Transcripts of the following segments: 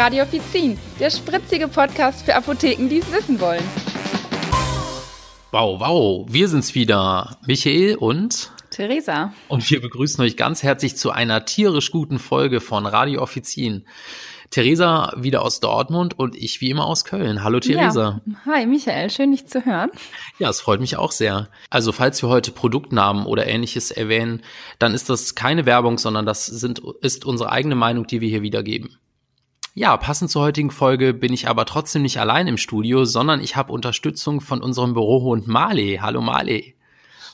Radio Offizin, der spritzige Podcast für Apotheken, die es wissen wollen. Wow, wow, wir sind's wieder, Michael und Theresa. Und wir begrüßen euch ganz herzlich zu einer tierisch guten Folge von Radio Offizin. Theresa wieder aus Dortmund und ich wie immer aus Köln. Hallo Theresa. Ja. Hi Michael, schön dich zu hören. Ja, es freut mich auch sehr. Also falls wir heute Produktnamen oder ähnliches erwähnen, dann ist das keine Werbung, sondern das sind, ist unsere eigene Meinung, die wir hier wiedergeben. Ja, passend zur heutigen Folge bin ich aber trotzdem nicht allein im Studio, sondern ich habe Unterstützung von unserem Bürohund Marley. Hallo Marley.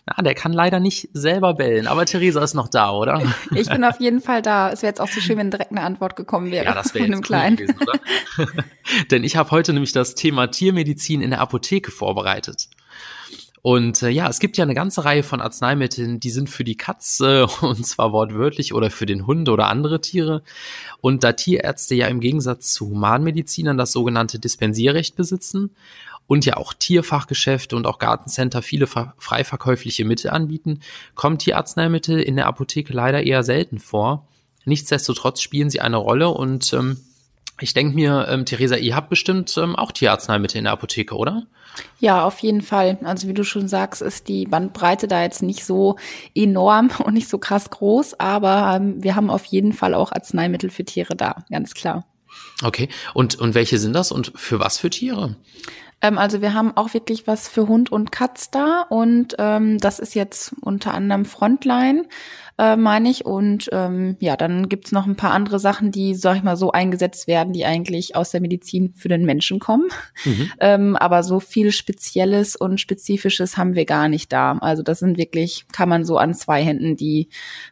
Na, der kann leider nicht selber bellen, aber Theresa ist noch da, oder? Ich bin auf jeden Fall da. Es wäre jetzt auch so schön, wenn direkt eine Antwort gekommen wäre. Ja, das wäre jetzt cool gewesen? Denn ich habe heute nämlich das Thema Tiermedizin in der Apotheke vorbereitet. Und äh, ja, es gibt ja eine ganze Reihe von Arzneimitteln, die sind für die Katze und zwar wortwörtlich oder für den Hund oder andere Tiere. Und da Tierärzte ja im Gegensatz zu Humanmedizinern das sogenannte Dispensierrecht besitzen und ja auch Tierfachgeschäfte und auch Gartencenter viele frei verkäufliche Mittel anbieten, kommen Tierarzneimittel in der Apotheke leider eher selten vor. Nichtsdestotrotz spielen sie eine Rolle und ähm, ich denke mir, ähm, Theresa, ihr habt bestimmt ähm, auch Tierarzneimittel in der Apotheke, oder? Ja, auf jeden Fall. Also wie du schon sagst, ist die Bandbreite da jetzt nicht so enorm und nicht so krass groß, aber ähm, wir haben auf jeden Fall auch Arzneimittel für Tiere da, ganz klar. Okay, und, und welche sind das und für was für Tiere? Ähm, also wir haben auch wirklich was für Hund und Katz da und ähm, das ist jetzt unter anderem Frontline äh, meine ich. Und ähm, ja, dann gibt's noch ein paar andere Sachen, die, sag ich mal, so eingesetzt werden, die eigentlich aus der Medizin für den Menschen kommen. Mhm. Ähm, aber so viel Spezielles und Spezifisches haben wir gar nicht da. Also das sind wirklich, kann man so an zwei Händen, die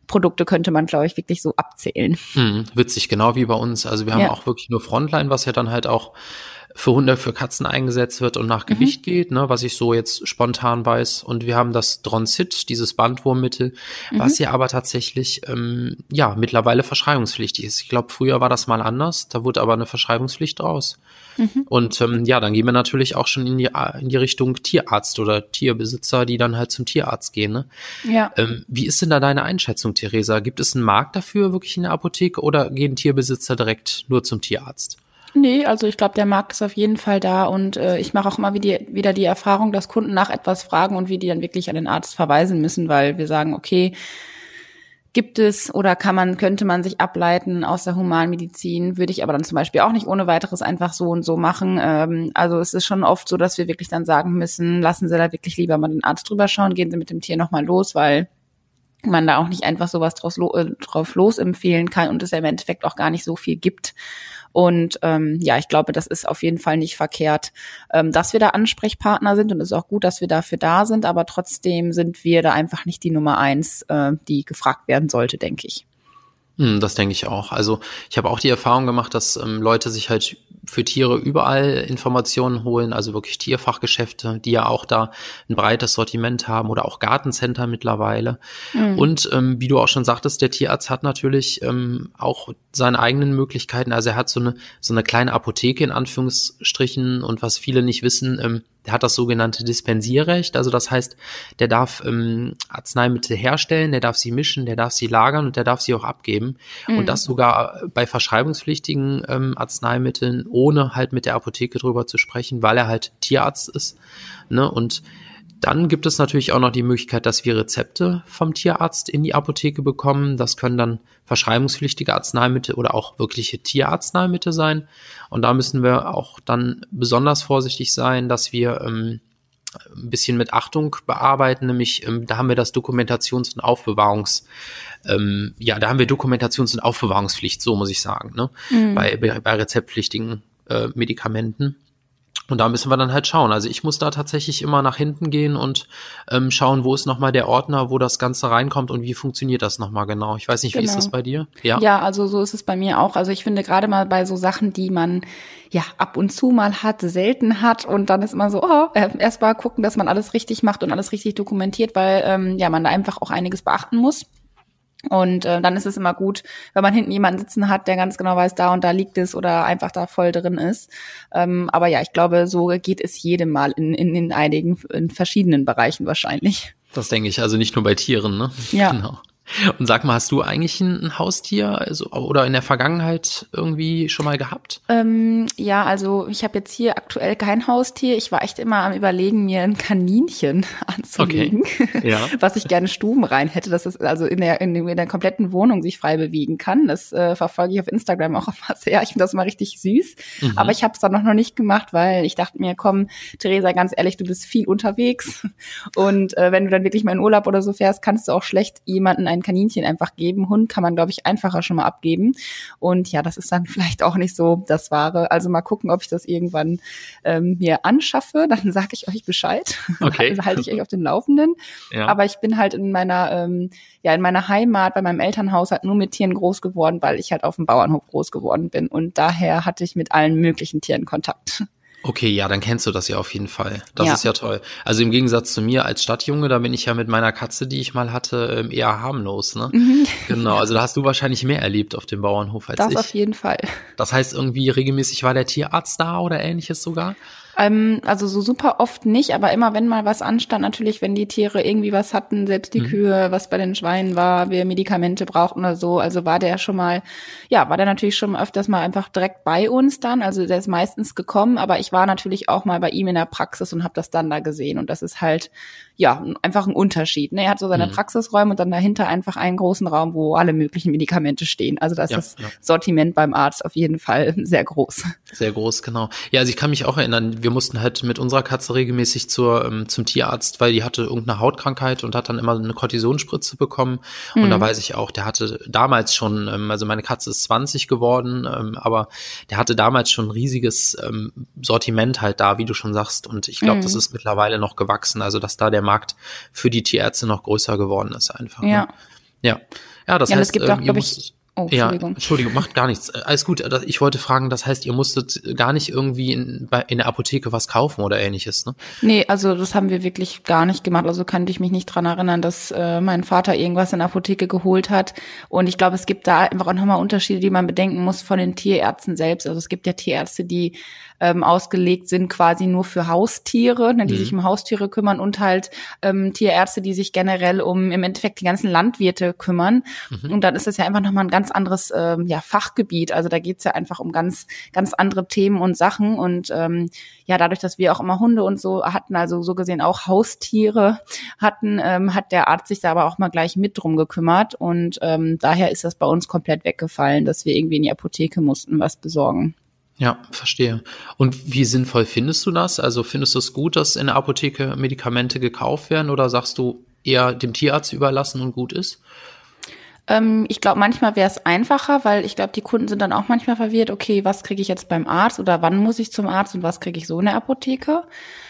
Produkte könnte man, glaube ich, wirklich so abzählen. Mhm, witzig, genau wie bei uns. Also wir haben ja. auch wirklich nur Frontline, was ja dann halt auch für Hunde, für Katzen eingesetzt wird und nach mhm. Gewicht geht, ne, was ich so jetzt spontan weiß. Und wir haben das Dronzit, dieses Bandwurmmittel, mhm. was ja aber tatsächlich ähm, ja mittlerweile verschreibungspflichtig ist. Ich glaube, früher war das mal anders, da wurde aber eine Verschreibungspflicht draus. Mhm. Und ähm, ja, dann gehen wir natürlich auch schon in die, in die Richtung Tierarzt oder Tierbesitzer, die dann halt zum Tierarzt gehen. Ne? Ja. Ähm, wie ist denn da deine Einschätzung, Theresa? Gibt es einen Markt dafür wirklich in der Apotheke oder gehen Tierbesitzer direkt nur zum Tierarzt? Nee, also ich glaube, der Markt ist auf jeden Fall da und äh, ich mache auch immer wieder, wieder die Erfahrung, dass Kunden nach etwas fragen und wir die dann wirklich an den Arzt verweisen müssen, weil wir sagen, okay, gibt es oder kann man, könnte man sich ableiten aus der Humanmedizin, würde ich aber dann zum Beispiel auch nicht ohne weiteres einfach so und so machen. Ähm, also es ist schon oft so, dass wir wirklich dann sagen müssen, lassen Sie da wirklich lieber mal den Arzt drüber schauen, gehen Sie mit dem Tier nochmal los, weil man da auch nicht einfach sowas draus, äh, drauf los empfehlen kann und es ja im Endeffekt auch gar nicht so viel gibt. Und ähm, ja, ich glaube, das ist auf jeden Fall nicht verkehrt, ähm, dass wir da Ansprechpartner sind und es ist auch gut, dass wir dafür da sind, aber trotzdem sind wir da einfach nicht die Nummer eins, äh, die gefragt werden sollte, denke ich. Hm, das denke ich auch. Also ich habe auch die Erfahrung gemacht, dass ähm, Leute sich halt für Tiere überall Informationen holen, also wirklich Tierfachgeschäfte, die ja auch da ein breites Sortiment haben oder auch Gartencenter mittlerweile. Mhm. Und ähm, wie du auch schon sagtest, der Tierarzt hat natürlich ähm, auch seine eigenen Möglichkeiten. Also er hat so eine so eine kleine Apotheke in Anführungsstrichen und was viele nicht wissen, ähm, der hat das sogenannte Dispensierrecht. Also das heißt, der darf ähm, Arzneimittel herstellen, der darf sie mischen, der darf sie lagern und der darf sie auch abgeben. Mhm. Und das sogar bei verschreibungspflichtigen ähm, Arzneimitteln, ohne halt mit der Apotheke drüber zu sprechen, weil er halt Tierarzt ist. Ne? Und dann gibt es natürlich auch noch die Möglichkeit, dass wir Rezepte vom Tierarzt in die Apotheke bekommen. Das können dann verschreibungspflichtige Arzneimittel oder auch wirkliche Tierarzneimittel sein. Und da müssen wir auch dann besonders vorsichtig sein, dass wir ähm, ein bisschen mit Achtung bearbeiten, nämlich ähm, da haben wir das Dokumentations- und Aufbewahrungs, ähm, ja, da haben wir Dokumentations- und Aufbewahrungspflicht, so muss ich sagen, ne? Mhm. Bei, bei rezeptpflichtigen äh, Medikamenten. Und da müssen wir dann halt schauen. Also ich muss da tatsächlich immer nach hinten gehen und ähm, schauen, wo ist nochmal der Ordner, wo das Ganze reinkommt und wie funktioniert das nochmal genau. Ich weiß nicht, wie genau. ist das bei dir? Ja. ja, also so ist es bei mir auch. Also ich finde gerade mal bei so Sachen, die man ja ab und zu mal hat, selten hat und dann ist immer so, oh, äh, erst mal gucken, dass man alles richtig macht und alles richtig dokumentiert, weil ähm, ja man da einfach auch einiges beachten muss. Und äh, dann ist es immer gut, wenn man hinten jemanden sitzen hat, der ganz genau weiß, da und da liegt es oder einfach da voll drin ist. Ähm, aber ja, ich glaube, so geht es jedem Mal in, in, in einigen, in verschiedenen Bereichen wahrscheinlich. Das denke ich, also nicht nur bei Tieren, ne? Ja. Genau. Und sag mal, hast du eigentlich ein, Haustier also, oder in der Vergangenheit irgendwie schon mal gehabt? Ähm, ja, also ich habe jetzt hier aktuell kein Haustier. Ich war echt immer am überlegen, mir ein Kaninchen anzulegen, okay. ja. was ich gerne stubenrein hätte, dass es also in der, in, in der kompletten Wohnung sich frei bewegen kann. Das äh, verfolge ich auf Instagram auch immer sehr. Ich finde das mal richtig süß. Mhm. Aber ich habe es dann noch, noch nicht gemacht, weil ich dachte mir, komm, Theresa, ganz ehrlich, du bist viel unterwegs. Und äh, wenn du dann wirklich mal in Urlaub oder so fährst, kannst du auch schlecht jemanden ein Kaninchen einfach geben. Hund kann man, glaube ich, einfacher schon mal abgeben. Und ja, das ist dann vielleicht auch nicht so das Wahre. Also mal gucken, ob ich das irgendwann ähm, mir anschaffe. Dann sage ich euch Bescheid. Okay. Also halte ich euch auf den Laufenden. Ja. Aber ich bin halt in meiner, ähm, ja, in meiner Heimat, bei meinem Elternhaus halt nur mit Tieren groß geworden, weil ich halt auf dem Bauernhof groß geworden bin. Und daher hatte ich mit allen möglichen Tieren Kontakt. Okay, ja, dann kennst du das ja auf jeden Fall. Das ja. ist ja toll. Also im Gegensatz zu mir als Stadtjunge, da bin ich ja mit meiner Katze, die ich mal hatte, ähm, eher harmlos, ne? Mhm. Genau, also da hast du wahrscheinlich mehr erlebt auf dem Bauernhof als das ich. Das auf jeden Fall. Das heißt, irgendwie regelmäßig war der Tierarzt da oder ähnliches sogar? Ähm, also so super oft nicht, aber immer wenn mal was anstand, natürlich, wenn die Tiere irgendwie was hatten, selbst die mhm. Kühe, was bei den Schweinen war, wir Medikamente brauchten oder so, also war der schon mal, ja, war der natürlich schon öfters mal einfach direkt bei uns dann, also der ist meistens gekommen, aber ich war natürlich auch mal bei ihm in der Praxis und habe das dann da gesehen und das ist halt, ja, einfach ein Unterschied. Ne? Er hat so seine mhm. Praxisräume und dann dahinter einfach einen großen Raum, wo alle möglichen Medikamente stehen. Also das ja, ist ja. Sortiment beim Arzt auf jeden Fall sehr groß. Sehr groß, genau. Ja, also ich kann mich auch erinnern, wir mussten halt mit unserer Katze regelmäßig zur, ähm, zum Tierarzt, weil die hatte irgendeine Hautkrankheit und hat dann immer eine Kortisonspritze bekommen. Mhm. Und da mhm. weiß ich auch, der hatte damals schon, ähm, also meine Katze ist 20 geworden, ähm, aber der hatte damals schon ein riesiges ähm, Sortiment halt da, wie du schon sagst. Und ich glaube, mhm. das ist mittlerweile noch gewachsen, also dass da der Markt für die Tierärzte noch größer geworden ist einfach. Ne? Ja. Ne? Ja. Ja, das ja, heißt, es gibt auch, ähm, glaube ich, Oh, Entschuldigung. Ja, Entschuldigung, macht gar nichts. Alles gut. Ich wollte fragen, das heißt, ihr musstet gar nicht irgendwie in, in der Apotheke was kaufen oder ähnliches, ne? Nee, also das haben wir wirklich gar nicht gemacht. Also kann ich mich nicht dran erinnern, dass äh, mein Vater irgendwas in der Apotheke geholt hat. Und ich glaube, es gibt da einfach auch nochmal Unterschiede, die man bedenken muss von den Tierärzten selbst. Also es gibt ja Tierärzte, die ähm, ausgelegt sind quasi nur für Haustiere, ne, die mhm. sich um Haustiere kümmern und halt ähm, Tierärzte, die sich generell um im Endeffekt die ganzen Landwirte kümmern. Mhm. Und dann ist das ja einfach nochmal ein ganz anderes ähm, ja, Fachgebiet. Also da geht's ja einfach um ganz, ganz andere Themen und Sachen. Und ähm, ja, dadurch, dass wir auch immer Hunde und so hatten, also so gesehen auch Haustiere hatten, ähm, hat der Arzt sich da aber auch mal gleich mit drum gekümmert. Und ähm, daher ist das bei uns komplett weggefallen, dass wir irgendwie in die Apotheke mussten was besorgen. Ja, verstehe. Und wie sinnvoll findest du das? Also findest du es gut, dass in der Apotheke Medikamente gekauft werden oder sagst du eher dem Tierarzt überlassen und gut ist? Ähm, ich glaube, manchmal wäre es einfacher, weil ich glaube, die Kunden sind dann auch manchmal verwirrt, okay, was kriege ich jetzt beim Arzt oder wann muss ich zum Arzt und was kriege ich so in der Apotheke?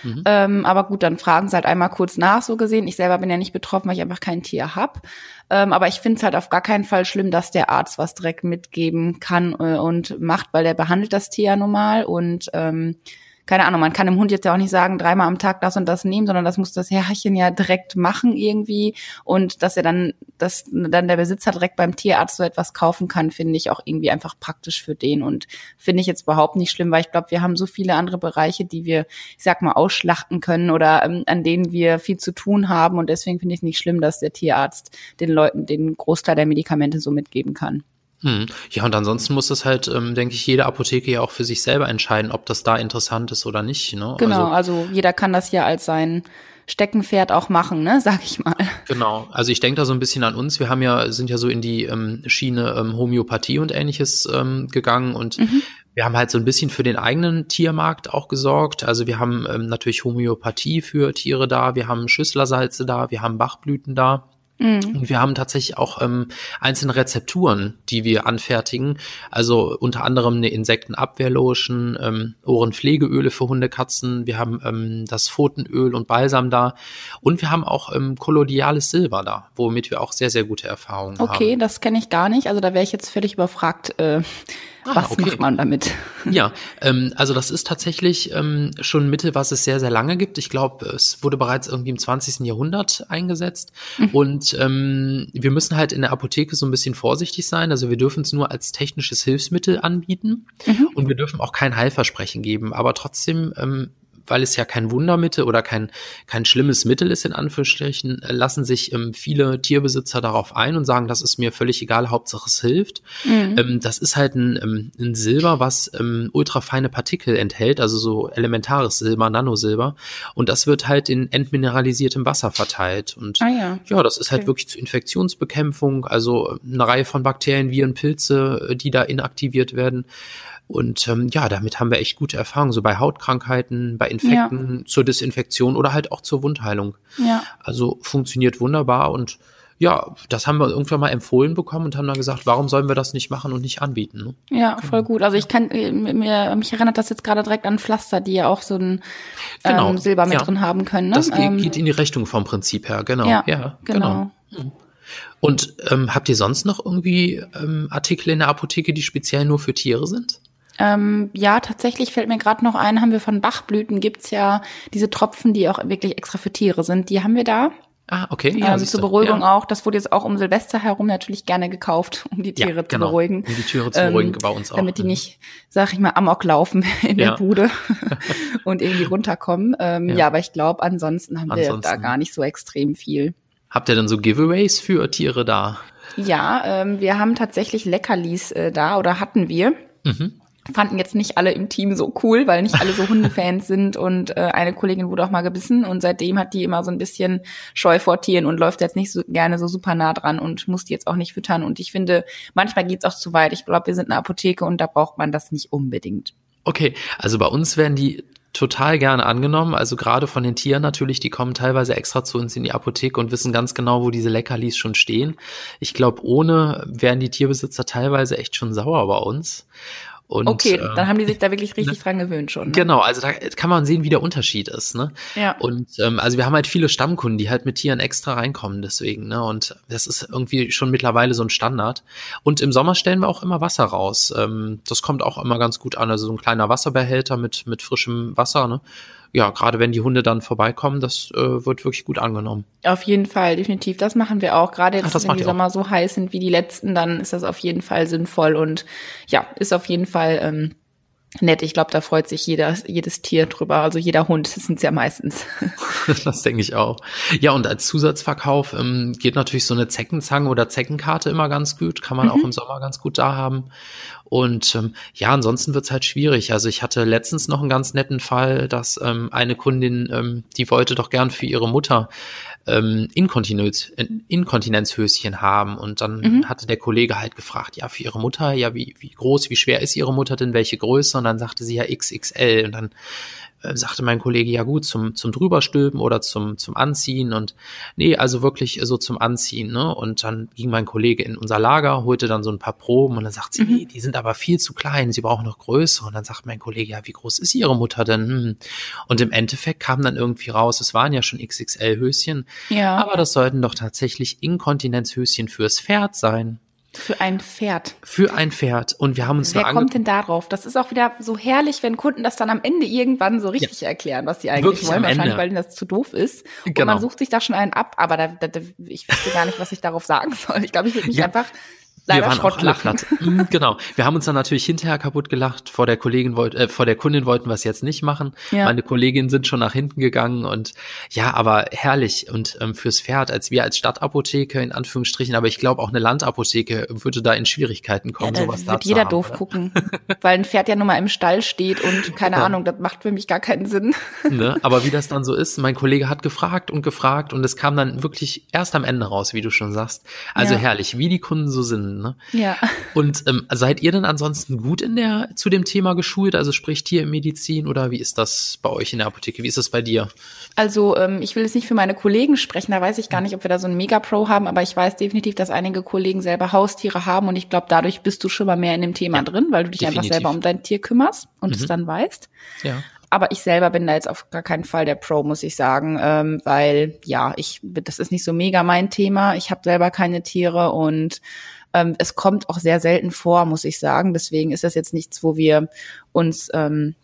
Mhm. Ähm, aber gut, dann fragen sie halt einmal kurz nach, so gesehen. Ich selber bin ja nicht betroffen, weil ich einfach kein Tier hab. Ähm, aber ich finde es halt auf gar keinen Fall schlimm, dass der Arzt was direkt mitgeben kann äh, und macht, weil der behandelt das Tier ja normal und ähm, keine Ahnung, man kann dem Hund jetzt ja auch nicht sagen, dreimal am Tag das und das nehmen, sondern das muss das Herrchen ja direkt machen irgendwie. Und dass er dann, dass dann der Besitzer direkt beim Tierarzt so etwas kaufen kann, finde ich auch irgendwie einfach praktisch für den. Und finde ich jetzt überhaupt nicht schlimm, weil ich glaube, wir haben so viele andere Bereiche, die wir, ich sag mal, ausschlachten können oder ähm, an denen wir viel zu tun haben. Und deswegen finde ich es nicht schlimm, dass der Tierarzt den Leuten den Großteil der Medikamente so mitgeben kann. Hm. Ja, und ansonsten muss das halt, ähm, denke ich, jede Apotheke ja auch für sich selber entscheiden, ob das da interessant ist oder nicht. Ne? Genau, also, also jeder kann das ja als sein Steckenpferd auch machen, ne, sag ich mal. Genau. Also ich denke da so ein bisschen an uns. Wir haben ja, sind ja so in die ähm, Schiene ähm, Homöopathie und ähnliches ähm, gegangen und mhm. wir haben halt so ein bisschen für den eigenen Tiermarkt auch gesorgt. Also wir haben ähm, natürlich Homöopathie für Tiere da, wir haben Schüsslersalze da, wir haben Bachblüten da. Mhm. Und wir haben tatsächlich auch ähm, einzelne Rezepturen, die wir anfertigen. Also unter anderem eine Insektenabwehrlotion, ähm, Ohrenpflegeöle für Hunde, Katzen. Wir haben ähm, das Pfotenöl und Balsam da. Und wir haben auch ähm, kolodiales Silber da, womit wir auch sehr, sehr gute Erfahrungen okay, haben. Okay, das kenne ich gar nicht. Also da wäre ich jetzt völlig überfragt. Äh Ah, was okay. macht man damit? Ja, ähm, also das ist tatsächlich ähm, schon ein Mittel, was es sehr, sehr lange gibt. Ich glaube, es wurde bereits irgendwie im 20. Jahrhundert eingesetzt. Mhm. Und ähm, wir müssen halt in der Apotheke so ein bisschen vorsichtig sein. Also wir dürfen es nur als technisches Hilfsmittel anbieten mhm. und wir dürfen auch kein Heilversprechen geben. Aber trotzdem ähm, weil es ja kein Wundermittel oder kein, kein schlimmes Mittel ist, in Anführungsstrichen, äh, lassen sich ähm, viele Tierbesitzer darauf ein und sagen, das ist mir völlig egal, Hauptsache es hilft. Mhm. Ähm, das ist halt ein, ähm, ein Silber, was ähm, ultrafeine Partikel enthält, also so elementares Silber, Nanosilber. Und das wird halt in entmineralisiertem Wasser verteilt. Und ah, ja. ja, das ist halt okay. wirklich zur Infektionsbekämpfung, also eine Reihe von Bakterien, Viren, Pilze, äh, die da inaktiviert werden. Und ähm, ja, damit haben wir echt gute Erfahrungen, so bei Hautkrankheiten, bei Infekten, ja. zur Desinfektion oder halt auch zur Wundheilung. Ja. Also funktioniert wunderbar und ja, das haben wir irgendwann mal empfohlen bekommen und haben dann gesagt, warum sollen wir das nicht machen und nicht anbieten? Ne? Ja, voll gut. Also ich kann äh, mir mich erinnert das jetzt gerade direkt an Pflaster, die ja auch so ein genau. ähm, Silber mit ja. drin haben können. Ne? Das geht, ähm, geht in die Richtung vom Prinzip her, genau. Ja, ja genau. genau. Hm. Und ähm, habt ihr sonst noch irgendwie ähm, Artikel in der Apotheke, die speziell nur für Tiere sind? Ähm, ja, tatsächlich fällt mir gerade noch ein, haben wir von Bachblüten gibt's ja diese Tropfen, die auch wirklich extra für Tiere sind. Die haben wir da. Ah, okay. Ja, ähm, zur Beruhigung ja. auch. Das wurde jetzt auch um Silvester herum natürlich gerne gekauft, um die Tiere ja, genau. zu beruhigen. Um die Tiere zu beruhigen, ähm, bei uns auch. Damit die nicht, sag ich mal, amok laufen in ja. der Bude und irgendwie runterkommen. Ähm, ja. aber ich glaube, ansonsten haben ansonsten. wir da gar nicht so extrem viel. Habt ihr dann so Giveaways für Tiere da? Ja, ähm, wir haben tatsächlich Leckerlis äh, da oder hatten wir. Mhm fanden jetzt nicht alle im Team so cool, weil nicht alle so Hundefans sind und äh, eine Kollegin wurde auch mal gebissen und seitdem hat die immer so ein bisschen Scheu vor Tieren und läuft jetzt nicht so gerne so super nah dran und muss die jetzt auch nicht füttern und ich finde, manchmal geht's auch zu weit. Ich glaube, wir sind eine Apotheke und da braucht man das nicht unbedingt. Okay, also bei uns werden die total gerne angenommen. Also gerade von den Tieren natürlich, die kommen teilweise extra zu uns in die Apotheke und wissen ganz genau, wo diese Leckerlis schon stehen. Ich glaube, ohne wären die Tierbesitzer teilweise echt schon sauer bei uns. Und, okay, äh, dann haben die sich da wirklich richtig ne? dran gewöhnt schon. Ne? Genau, also da kann man sehen, wie der Unterschied ist. Ne? Ja. Und ähm, also wir haben halt viele Stammkunden, die halt mit Tieren extra reinkommen, deswegen. Ne? Und das ist irgendwie schon mittlerweile so ein Standard. Und im Sommer stellen wir auch immer Wasser raus. Ähm, das kommt auch immer ganz gut an. Also so ein kleiner Wasserbehälter mit mit frischem Wasser. Ne? Ja, gerade wenn die Hunde dann vorbeikommen, das äh, wird wirklich gut angenommen. Auf jeden Fall, definitiv. Das machen wir auch. Gerade jetzt, Ach, wenn die Sommer so heiß sind wie die letzten, dann ist das auf jeden Fall sinnvoll und ja, ist auf jeden Fall ähm, nett. Ich glaube, da freut sich jeder, jedes Tier drüber. Also jeder Hund, das sind ja meistens. das denke ich auch. Ja, und als Zusatzverkauf ähm, geht natürlich so eine Zeckenzange oder Zeckenkarte immer ganz gut. Kann man mhm. auch im Sommer ganz gut da haben. Und ähm, ja, ansonsten wird's halt schwierig. Also ich hatte letztens noch einen ganz netten Fall, dass ähm, eine Kundin, ähm, die wollte doch gern für ihre Mutter ähm, Inkontinenz, Inkontinenzhöschen haben. Und dann mhm. hatte der Kollege halt gefragt, ja, für ihre Mutter, ja, wie, wie groß, wie schwer ist ihre Mutter denn, welche Größe? Und dann sagte sie ja XXL. Und dann äh, sagte mein Kollege, ja gut, zum, zum drüberstülpen oder zum, zum Anziehen und nee, also wirklich so zum Anziehen, ne? Und dann ging mein Kollege in unser Lager, holte dann so ein paar Proben und dann sagt sie, mhm. nee, die sind aber viel zu klein, sie brauchen noch Größe. Und dann sagt mein Kollege, ja, wie groß ist ihre Mutter denn? Hm. Und im Endeffekt kam dann irgendwie raus, es waren ja schon XXL-Höschen, ja. aber das sollten doch tatsächlich Inkontinenzhöschen fürs Pferd sein. Für ein Pferd. Für ein Pferd. Und wir haben uns Wer kommt denn darauf? Das ist auch wieder so herrlich, wenn Kunden das dann am Ende irgendwann so richtig ja. erklären, was sie eigentlich Wirklich wollen. Wahrscheinlich, weil ihnen das zu doof ist. Und genau. man sucht sich da schon einen ab, aber da, da, ich wüsste gar nicht, was ich darauf sagen soll. Ich glaube, ich würde mich ja. einfach leider wir waren auch alle mhm, genau. Wir haben uns dann natürlich hinterher kaputt gelacht. Vor der Kollegin wollt, äh, vor der Kundin wollten wir es jetzt nicht machen. Ja. Meine Kolleginnen sind schon nach hinten gegangen und ja, aber herrlich und ähm, fürs Pferd, als wir als Stadtapotheke in Anführungsstrichen, aber ich glaube auch eine Landapotheke würde da in Schwierigkeiten kommen, ja, sowas da wird jeder haben, doof oder? gucken, weil ein Pferd ja nun mal im Stall steht und keine ja. Ahnung, das macht für mich gar keinen Sinn. Ne? Aber wie das dann so ist, mein Kollege hat gefragt und gefragt und es kam dann wirklich erst am Ende raus, wie du schon sagst. Also ja. herrlich, wie die Kunden so sind. Ne? Ja. Und ähm, seid ihr denn ansonsten gut in der zu dem Thema geschult? Also sprich Tiermedizin oder wie ist das bei euch in der Apotheke? Wie ist das bei dir? Also ähm, ich will jetzt nicht für meine Kollegen sprechen, da weiß ich gar nicht, ob wir da so einen Mega-Pro haben, aber ich weiß definitiv, dass einige Kollegen selber Haustiere haben und ich glaube, dadurch bist du schon mal mehr in dem Thema ja, drin, weil du dich definitiv. einfach selber um dein Tier kümmerst und mhm. es dann weißt. Ja. Aber ich selber bin da jetzt auf gar keinen Fall der Pro, muss ich sagen, ähm, weil ja, ich das ist nicht so mega mein Thema. Ich habe selber keine Tiere und ähm, es kommt auch sehr selten vor, muss ich sagen. Deswegen ist das jetzt nichts, wo wir uns ähm,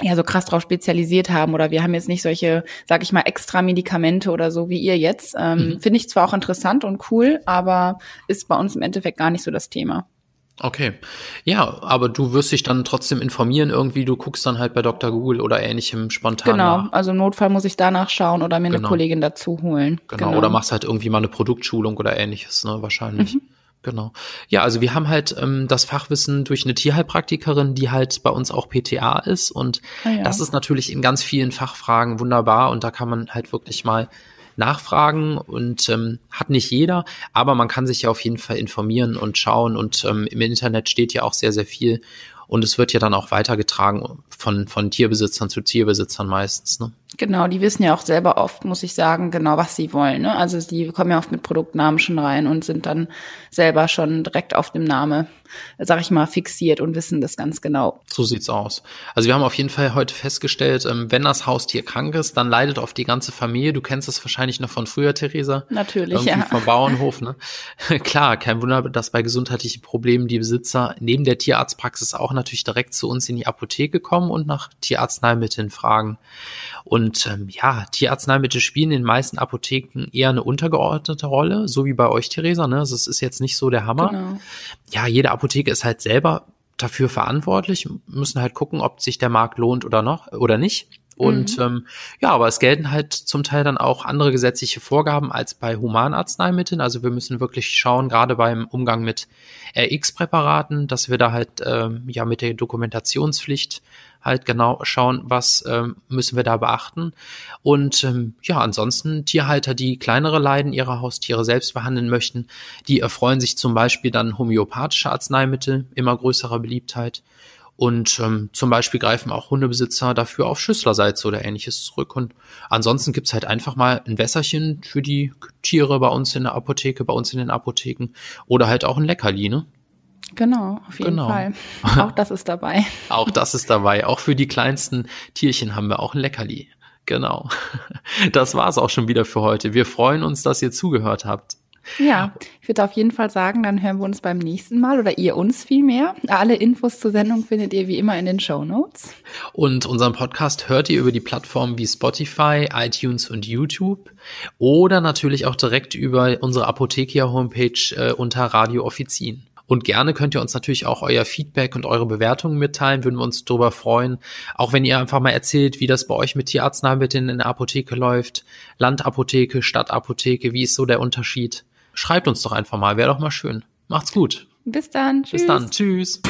ja so krass drauf spezialisiert haben oder wir haben jetzt nicht solche, sag ich mal, extra Medikamente oder so wie ihr jetzt. Ähm, mhm. Finde ich zwar auch interessant und cool, aber ist bei uns im Endeffekt gar nicht so das Thema. Okay. Ja, aber du wirst dich dann trotzdem informieren irgendwie, du guckst dann halt bei Dr. Google oder ähnlichem spontan Genau, also im Notfall muss ich danach schauen oder mir Genau. eine Kollegin dazu holen. Genau. Oder machst halt irgendwie mal eine Produktschulung oder ähnliches, ne, wahrscheinlich. Mhm. Genau. Ja, also wir haben halt ähm, das Fachwissen durch eine Tierheilpraktikerin, die halt bei uns auch PTA ist. Und Ah ja. das ist natürlich in ganz vielen Fachfragen wunderbar und da kann man halt wirklich mal nachfragen und ähm, hat nicht jeder, aber man kann sich ja auf jeden Fall informieren und schauen und ähm, im Internet steht ja auch sehr, sehr viel und es wird ja dann auch weitergetragen von, von Tierbesitzern zu Tierbesitzern meistens. Ne? Genau, die wissen ja auch selber oft, muss ich sagen, genau, was sie wollen. Ne? Also die kommen ja oft mit Produktnamen schon rein und sind dann selber schon direkt auf dem Name, sag ich mal, fixiert und wissen das ganz genau. So sieht's aus. Also wir haben auf jeden Fall heute festgestellt, ähm, wenn das Haustier krank ist, dann leidet oft die ganze Familie. Du kennst es wahrscheinlich noch von früher, Theresa. Natürlich, Irgendwie ja. vom Bauernhof, ne? Klar, kein Wunder, dass bei gesundheitlichen Problemen die Besitzer neben der Tierarztpraxis auch natürlich direkt zu uns in die Apotheke kommen und nach Tierarzneimitteln fragen. Und ähm, ja, Tierarzneimittel spielen in den meisten Apotheken eher eine untergeordnete Rolle, so wie bei euch, Theresa. Ne? Also es ist jetzt nicht so der Hammer. Genau. Ja, jede Apotheke ist halt selber dafür verantwortlich, müssen halt gucken, ob sich der Markt lohnt oder noch oder nicht. Und ähm, ja, aber es gelten halt zum Teil dann auch andere gesetzliche Vorgaben als bei Humanarzneimitteln. Also wir müssen wirklich schauen, gerade beim Umgang mit RX-Präparaten, dass wir da halt ähm, ja mit der Dokumentationspflicht halt genau schauen, was ähm, müssen wir da beachten. Und ähm, ja, ansonsten Tierhalter, die kleinere Leiden ihrer Haustiere selbst behandeln möchten, die erfreuen sich zum Beispiel dann homöopathische Arzneimittel immer größerer Beliebtheit. Und ähm, zum Beispiel greifen auch Hundebesitzer dafür auf Schüsslersalze oder ähnliches zurück. Und ansonsten gibt's halt einfach mal ein Wässerchen für die Tiere bei uns in der Apotheke, bei uns in den Apotheken oder halt auch ein Leckerli, ne? Genau, auf jeden Genau. Fall. Auch das ist dabei. Auch das ist dabei. Auch für die kleinsten Tierchen haben wir auch ein Leckerli. Genau. Das war's auch schon wieder für heute. Wir freuen uns, dass ihr zugehört habt. Ja, ich würde auf jeden Fall sagen, dann hören wir uns beim nächsten Mal oder ihr uns vielmehr. Alle Infos zur Sendung findet ihr wie immer in den Show Notes. Und unseren Podcast hört ihr über die Plattformen wie Spotify, iTunes und YouTube oder natürlich auch direkt über unsere Apothekia-Homepage äh, unter Radio Offizin. Und gerne könnt ihr uns natürlich auch euer Feedback und eure Bewertungen mitteilen, würden wir uns darüber freuen. Auch wenn ihr einfach mal erzählt, wie das bei euch mit Tierarzneimitteln in der Apotheke läuft. Landapotheke, Stadtapotheke, wie ist so der Unterschied? Schreibt uns doch einfach mal, wäre doch mal schön. Macht's gut. Bis dann. Bis dann. Tschüss.